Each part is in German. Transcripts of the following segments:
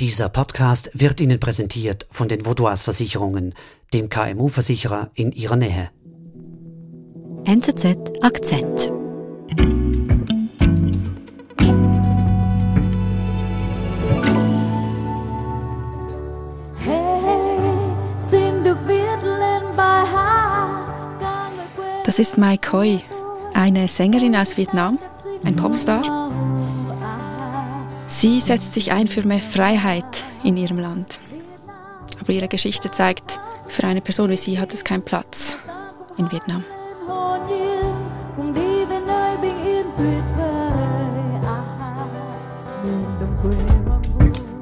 Dieser Podcast wird Ihnen präsentiert von den Vaudois Versicherungen, dem KMU-Versicherer in Ihrer Nähe. NZZ Akzent. Das ist Mai Khoi, eine Sängerin aus Vietnam, ein Popstar. Sie setzt sich ein für mehr Freiheit in ihrem Land. Aber ihre Geschichte zeigt, für eine Person wie sie hat es keinen Platz in Vietnam.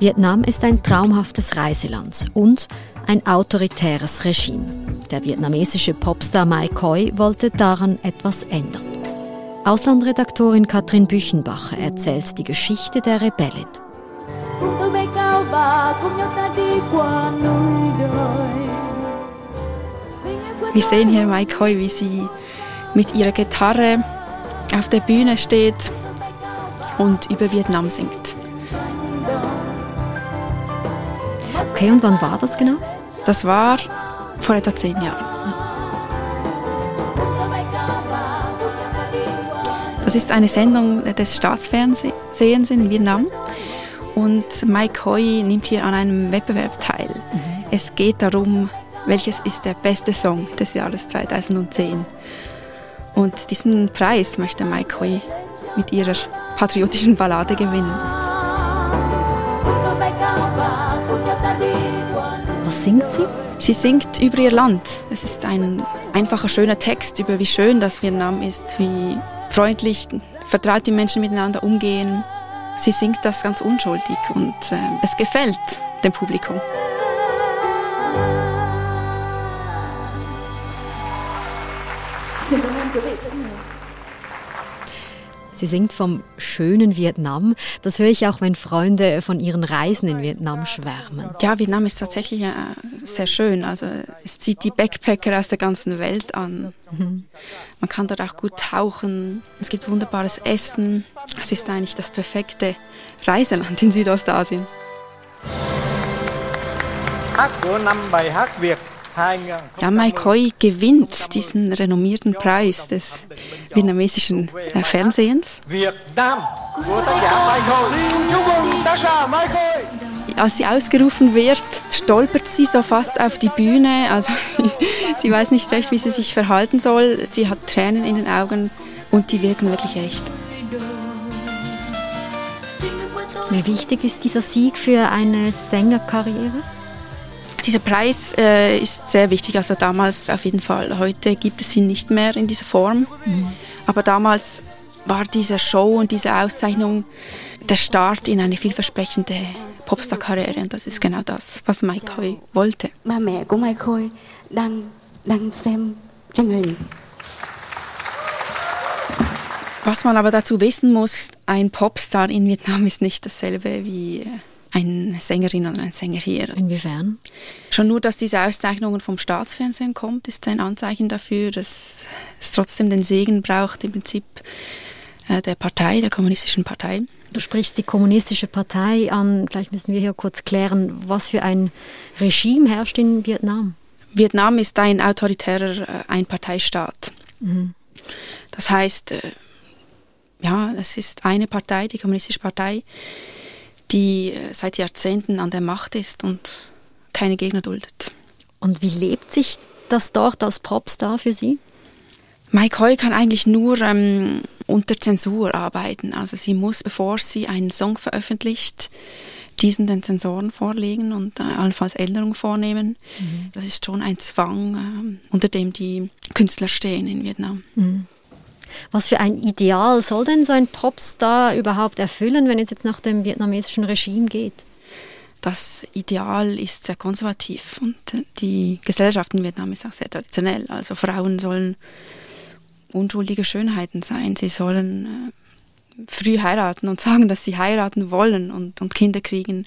Vietnam ist ein traumhaftes Reiseland und ein autoritäres Regime. Der vietnamesische Popstar Mai Khoi wollte daran etwas ändern. Auslandredaktorin Katrin Büchenbacher erzählt die Geschichte der Rebellin. Wir sehen hier Mai Khoi, wie sie mit ihrer Gitarre auf der Bühne steht und über Vietnam singt. Okay, und wann war das genau? Das war vor etwa zehn Jahren. Das ist eine Sendung des Staatsfernsehens in Vietnam und Mike Hoy nimmt hier an einem Wettbewerb teil. Mhm. Es geht darum, welches ist der beste Song des Jahres 2010. Und diesen Preis möchte Mike Hoy mit ihrer patriotischen Ballade gewinnen. Was singt sie? Sie singt über ihr Land. Es ist ein einfacher, schöner Text über wie schön das Vietnam ist, wie freundlich, vertraut die Menschen miteinander umgehen. Sie singt das ganz unschuldig und äh, es gefällt dem Publikum. Sie singt vom schönen Vietnam. Das höre ich auch, wenn Freunde von ihren Reisen in Vietnam schwärmen. Ja, Vietnam ist tatsächlich äh, sehr schön. Also es zieht die Backpacker aus der ganzen Welt an. Mhm. Man kann dort auch gut tauchen. Es gibt wunderbares Essen. Es ist eigentlich das perfekte Reiseland in Südostasien. Hát của năm bài hát Việt ja, Mai Khoi gewinnt diesen renommierten Preis des vietnamesischen äh, Fernsehens. Als sie ausgerufen wird, stolpert sie so fast auf die Bühne. Also sie weiß nicht recht, wie sie sich verhalten soll. Sie hat Tränen in den Augen und die wirken wirklich echt. Wie wichtig ist dieser Sieg für eine Sängerkarriere? Dieser Preis äh, ist sehr wichtig, also damals auf jeden Fall. Heute gibt es ihn nicht mehr in dieser Form, mhm. aber damals war diese Show und diese Auszeichnung der Start in eine vielversprechende Popstar-Karriere und das ist genau das, was Mike Hoy wollte. Was man aber dazu wissen muss, ein Popstar in Vietnam ist nicht dasselbe wie äh, eine Sängerin oder ein Sänger hier. Inwiefern? Schon nur, dass diese Auszeichnungen vom Staatsfernsehen kommt, ist ein Anzeichen dafür, dass es trotzdem den Segen braucht, im Prinzip äh, der Partei, der kommunistischen Partei. Du sprichst die kommunistische Partei an. Vielleicht müssen wir hier kurz klären, was für ein Regime herrscht in Vietnam. Vietnam ist ein autoritärer äh, Einparteistaat. Mhm. Das heißt, äh, ja, es ist eine Partei, die kommunistische Partei, die äh, seit Jahrzehnten an der Macht ist und keine Gegner duldet. Und wie lebt sich das dort als Popstar für Sie? Mike Hoy kann eigentlich nur ähm, unter Zensur arbeiten. Also sie muss, bevor sie einen Song veröffentlicht, diesen den Zensoren vorlegen und äh, allenfalls Änderungen vornehmen. Mhm. Das ist schon ein Zwang, äh, unter dem die Künstler stehen in Vietnam. Mhm. Was für ein Ideal soll denn so ein Popstar überhaupt erfüllen, wenn es jetzt nach dem vietnamesischen Regime geht? Das Ideal ist sehr konservativ und die Gesellschaft in Vietnam ist auch sehr traditionell. Also Frauen sollen unschuldige Schönheiten sein. Sie sollen äh, früh heiraten und sagen, dass sie heiraten wollen und, und Kinder kriegen.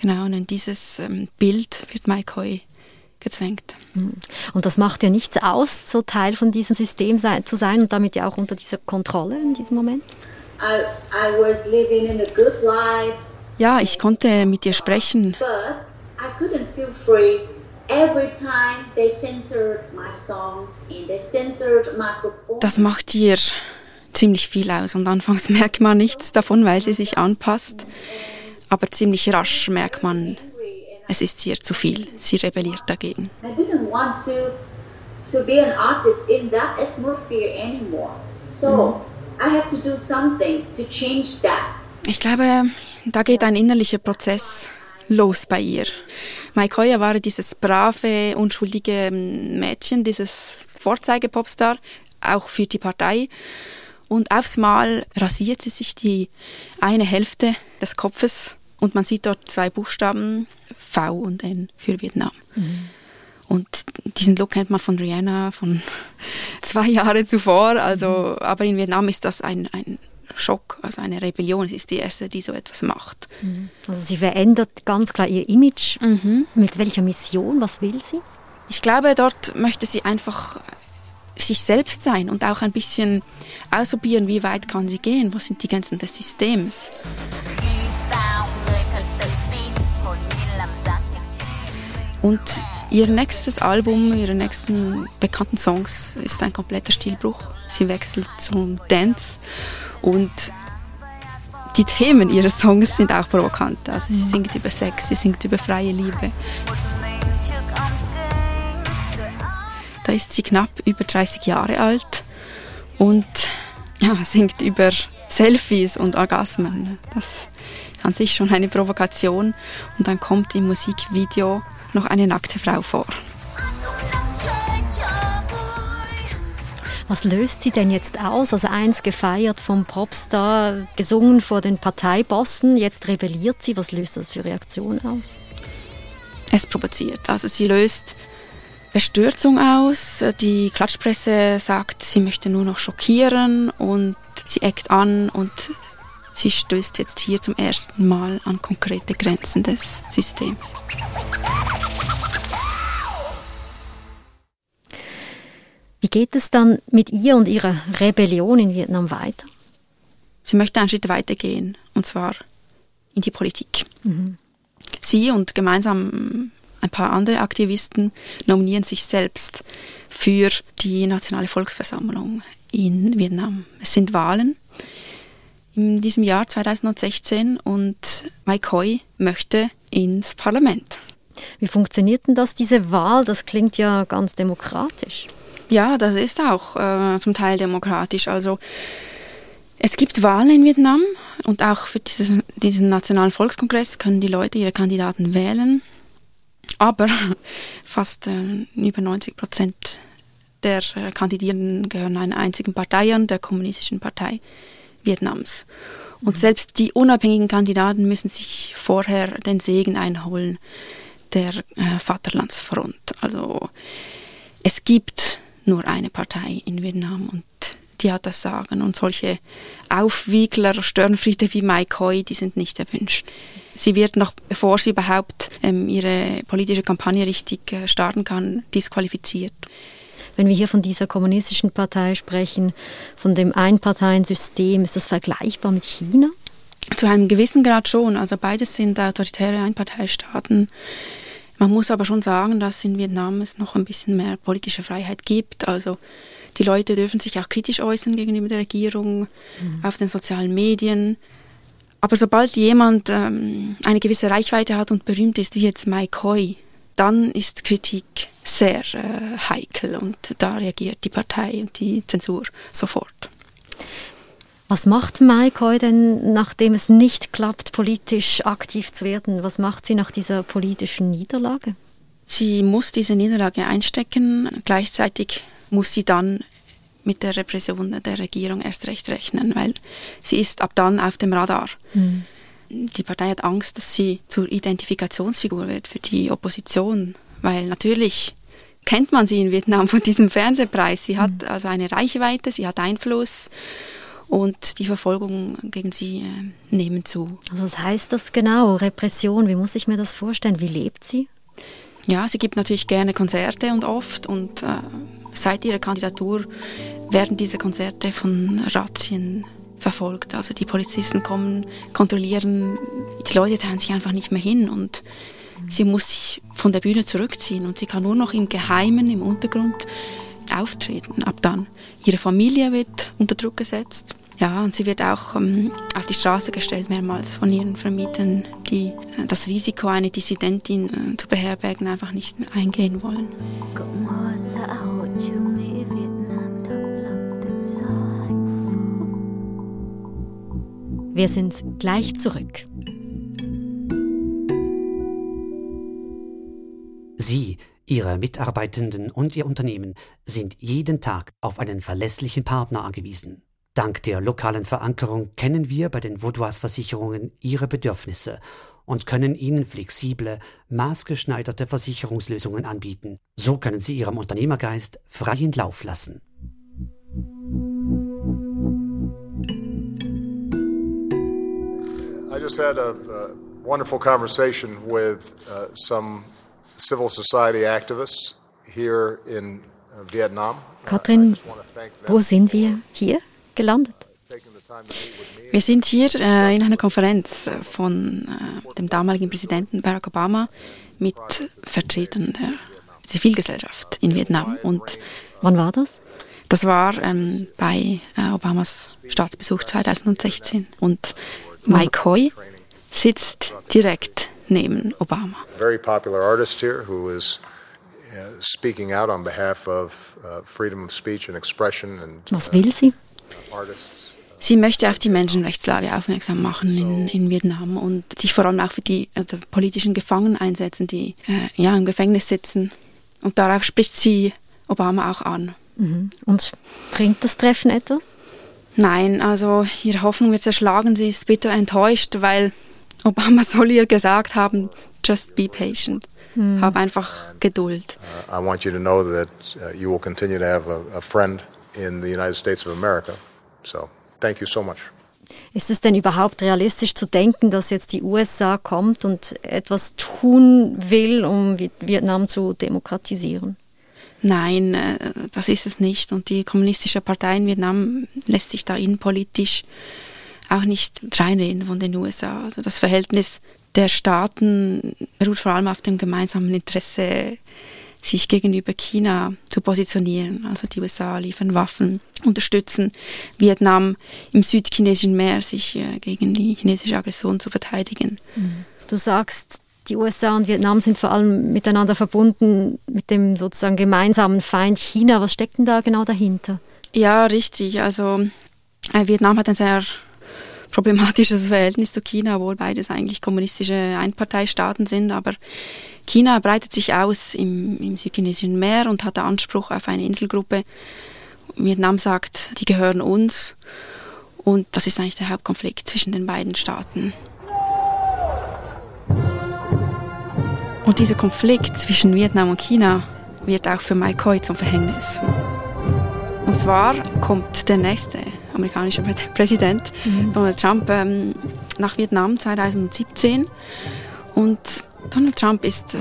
Genau, und in dieses ähm, Bild wird Mike Hoy gezwängt. Mhm. Und das macht ja nichts aus, so Teil von diesem System zu sein und damit ja auch unter dieser Kontrolle in diesem Moment? I, I was living in a good life Ja, ich konnte mit ihr sprechen. But I couldn't feel free every time they censored my songs and they censored my performance. Das macht ihr ziemlich viel aus und anfangs merkt man nichts davon, weil sie sich anpasst. Aber ziemlich rasch merkt man, es ist ihr zu viel. Sie rebelliert dagegen. I didn't want to to be an artist in that atmosphere anymore. So I had to do something to change that. Ich glaube, da geht ein innerlicher Prozess los bei ihr. Mike Hoyer war dieses brave, unschuldige Mädchen, dieses Vorzeige-Popstar, auch für die Partei. Und aufs Mal rasiert sie sich die eine Hälfte des Kopfes und man sieht dort zwei Buchstaben V und N für Vietnam. Mhm. Und diesen Look kennt man von Rihanna von zwei Jahre zuvor. Also, aber in Vietnam ist das ein, ein Schock, also eine Rebellion. Sie ist die erste, die so etwas macht. Mhm. Also sie verändert ganz klar ihr Image. Mhm. Mit welcher Mission? Was will sie? Ich glaube, dort möchte sie einfach sich selbst sein und auch ein bisschen ausprobieren, wie weit kann sie gehen, was sind die Grenzen des Systems. Und ihr nächstes Album, ihre nächsten bekannten Songs ist ein kompletter Stilbruch. Sie wechselt zum Dance und die Themen ihrer Songs sind auch provokant. Also sie singt über Sex, sie singt über freie Liebe. Da ist sie knapp über 30 Jahre alt und ja, singt über Selfies und Orgasmen. Das ist an sich schon eine Provokation. Und dann kommt im Musikvideo noch eine nackte Frau vor. Was löst sie denn jetzt aus? Also eins gefeiert vom Popstar, gesungen vor den Parteibossen, jetzt rebelliert sie. Was löst das für Reaktionen aus? Es provoziert. Also sie löst Bestürzung aus. Die Klatschpresse sagt, sie möchte nur noch schockieren und sie eckt an und sie stößt jetzt hier zum ersten Mal an konkrete Grenzen des Systems. Wie geht es dann mit ihr und ihrer Rebellion in Vietnam weiter? Sie möchte einen Schritt weiter gehen, und zwar in die Politik. Mhm. Sie und gemeinsam ein paar andere Aktivisten nominieren sich selbst für die Nationale Volksversammlung in Vietnam. Es sind Wahlen in diesem Jahr 2016 und Mike Hoi möchte ins Parlament. Wie funktioniert denn das, diese Wahl? Das klingt ja ganz demokratisch. Ja, das ist auch äh, zum Teil demokratisch. Also es gibt Wahlen in Vietnam und auch für dieses, diesen Nationalen Volkskongress können die Leute ihre Kandidaten wählen. Aber fast äh, über 90 Prozent der äh, Kandidierenden gehören einer einzigen Partei an, der Kommunistischen Partei Vietnams. Und mhm. selbst die unabhängigen Kandidaten müssen sich vorher den Segen einholen der äh, Vaterlandsfront. Also es gibt nur eine Partei in Vietnam und die hat das Sagen. Und solche Aufwiegler, Störenfriede wie Mike Hoy, die sind nicht erwünscht. Sie wird noch, bevor sie überhaupt ähm, ihre politische Kampagne richtig äh, starten kann, disqualifiziert. Wenn wir hier von dieser kommunistischen Partei sprechen, von dem Einparteiensystem, ist das vergleichbar mit China? Zu einem gewissen Grad schon. Also beides sind autoritäre Einparteistaaten. Man muss aber schon sagen, dass in Vietnam es noch ein bisschen mehr politische Freiheit gibt. Also die Leute dürfen sich auch kritisch äußern gegenüber der Regierung mhm. auf den sozialen Medien. Aber sobald jemand ähm, eine gewisse Reichweite hat und berühmt ist, wie jetzt Mike Hoy, dann ist Kritik sehr äh, heikel und da reagiert die Partei und die Zensur sofort. Was macht Maikoi denn, nachdem es nicht klappt, politisch aktiv zu werden? Was macht sie nach dieser politischen Niederlage? Sie muss diese Niederlage einstecken. Gleichzeitig muss sie dann mit der Repression der Regierung erst recht rechnen, weil sie ist ab dann auf dem Radar. Mhm. Die Partei hat Angst, dass sie zur Identifikationsfigur wird für die Opposition, weil natürlich kennt man sie in Vietnam von diesem Fernsehpreis. Sie hat mhm. also eine Reichweite, sie hat Einfluss und die Verfolgung gegen sie äh, nehmen zu. Also was heißt das genau? Repression, wie muss ich mir das vorstellen? Wie lebt sie? Ja, sie gibt natürlich gerne Konzerte und oft und äh, seit ihrer Kandidatur werden diese Konzerte von Razzien verfolgt. Also die Polizisten kommen, kontrollieren, die Leute trauen sich einfach nicht mehr hin und sie muss sich von der Bühne zurückziehen und sie kann nur noch im Geheimen, im Untergrund auftreten. Ab dann. Ihre Familie wird unter Druck gesetzt. Ja, und sie wird auch ähm, auf die Straße gestellt, mehrmals von ihren Vermietern, die äh, das Risiko, eine Dissidentin äh, zu beherbergen, einfach nicht mehr eingehen wollen. Wir sind gleich zurück. Sie, Ihre Mitarbeitenden und Ihr Unternehmen sind jeden Tag auf einen verlässlichen Partner angewiesen. Dank der lokalen Verankerung kennen wir bei den Vaudois Versicherungen Ihre Bedürfnisse und können Ihnen flexible, maßgeschneiderte Versicherungslösungen anbieten. So können Sie Ihrem Unternehmergeist freien Lauf lassen. I just had a, a wonderful conversation with uh, some civil society activists here in uh, Vietnam. Katrin, wo sind wir hier? gelandet? Wir sind hier äh, in einer Konferenz von äh, dem damaligen Präsidenten Barack Obama mit Vertretern der Zivilgesellschaft in Vietnam. Und wann war das? Das war ähm, bei äh, Obamas Staatsbesuch 2016. Und Mike Hoy sitzt direkt neben Obama. Very popular artist here who is uh, speaking out on behalf of uh, freedom of speech and expression and. Was will sie? Sie möchte auf die Menschenrechtslage aufmerksam machen in, in Vietnam und sich vor allem auch für die also politischen Gefangenen einsetzen, die äh, ja, im Gefängnis sitzen. Und darauf spricht sie Obama auch an. Mhm. Und bringt das Treffen etwas? Nein, also ihre Hoffnung wird zerschlagen. Sie ist bitter enttäuscht, weil Obama soll ihr gesagt haben, just be patient. Mhm. Hab einfach Geduld. Uh, I want you to know that uh, you will continue to have a, a friend in the United States of America. So, thank you so much. Ist es denn überhaupt realistisch zu denken, dass jetzt die USA kommt und etwas tun will, um Vietnam zu demokratisieren? Nein, äh, das ist es nicht. Und die kommunistische Partei in Vietnam lässt sich da innenpolitisch auch nicht reinreden von den USA. Also das Verhältnis der Staaten beruht vor allem auf dem gemeinsamen Interesse sich gegenüber China zu positionieren. Also die USA liefern Waffen, unterstützen Vietnam im südchinesischen Meer, sich äh, gegen die chinesische Aggression zu verteidigen. Mhm. Du sagst, die USA und Vietnam sind vor allem miteinander verbunden mit dem sozusagen gemeinsamen Feind China. Was steckt denn da genau dahinter? Ja, richtig. Also äh, Vietnam hat ein sehr problematisches Verhältnis zu China, obwohl beides eigentlich kommunistische Einparteistaaten sind. Aber China breitet sich aus im, im südchinesischen Meer und hat Anspruch auf eine Inselgruppe. Vietnam sagt, die gehören uns. Und das ist eigentlich der Hauptkonflikt zwischen den beiden Staaten. Und dieser Konflikt zwischen Vietnam und China wird auch für Mike Khoi zum Verhängnis. Und zwar kommt der nächste amerikanische Präsident, mhm. Donald Trump, ähm, nach Vietnam 2017. Und Donald Trump ist äh,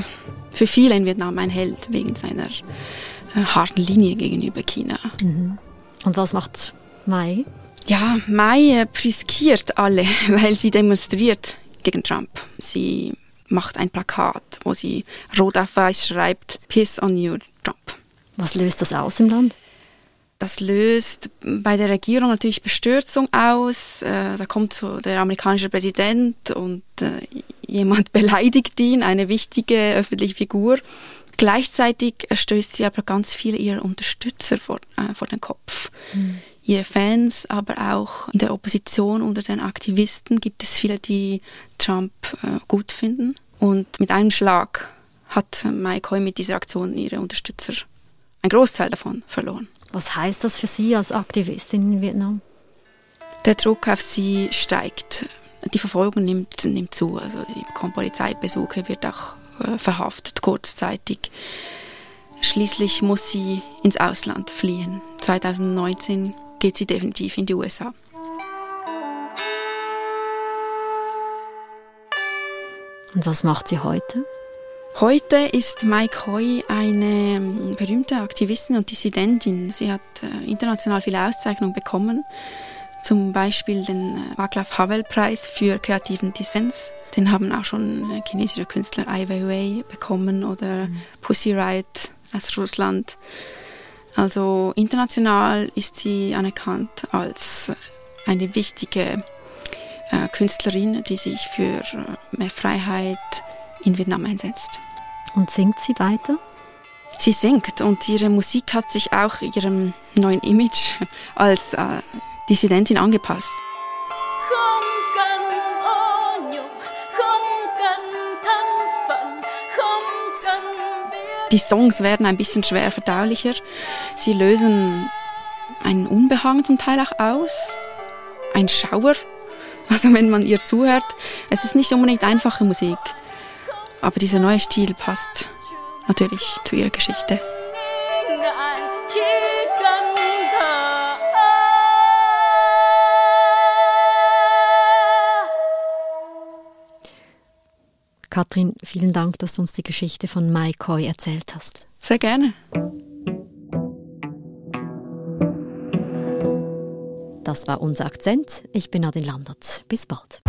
für viele in Vietnam ein Held wegen seiner äh, harten Linie gegenüber China. Mhm. Und was macht Mai? Ja, Mai äh, riskiert alle, weil sie demonstriert gegen Trump. Sie macht ein Plakat, wo sie rot auf weiß schreibt, Piss on you, Trump. Was löst das aus im Land? Das löst bei der Regierung natürlich Bestürzung aus. Äh, da kommt so der amerikanische Präsident und äh, jemand beleidigt ihn, eine wichtige öffentliche Figur. Gleichzeitig stößt sie aber ganz viele ihrer Unterstützer vor, äh, vor den Kopf. Mhm. Ihre Fans, aber auch in der Opposition unter den Aktivisten gibt es viele, die Trump äh, gut finden. Und mit einem Schlag hat Mike Hoy mit dieser Aktion ihre Unterstützer, ein Großteil davon, verloren. Was heißt das für Sie als Aktivistin in Vietnam? Der Druck auf sie steigt. Die Verfolgung nimmt, nimmt zu. Also sie bekommt Polizeibesuche, wird auch äh, verhaftet kurzzeitig. Schließlich muss sie ins Ausland fliehen. 2019 geht sie definitiv in die USA. Und was macht sie heute? Heute ist Mike Hoy eine ähm, berühmte Aktivistin und Dissidentin. Sie hat äh, international viele Auszeichnungen bekommen. Zum Beispiel den äh, Václav Havel-Preis für kreativen Dissens. Den haben auch schon äh, chinesische Künstler Ai Weiwei bekommen oder mhm. Pussy Riot aus Russland. Also international ist sie anerkannt als eine wichtige Künstlerin, die sich für mehr Freiheit in Vietnam einsetzt. Und singt sie weiter? Sie singt und ihre Musik hat sich auch ihrem neuen Image als äh, Dissidentin angepasst. Die Songs werden ein bisschen schwer verdaulicher. Sie lösen einen Unbehagen zum Teil auch aus, ein Schauer. Also wenn man ihr zuhört, es ist nicht unbedingt einfache Musik, aber dieser neue Stil passt natürlich zu ihrer Geschichte. Katrin, vielen Dank, dass du uns die Geschichte von Mai Koi erzählt hast. Sehr gerne. Das war unser Akzent. Ich bin Nadine Landert. Bis bald.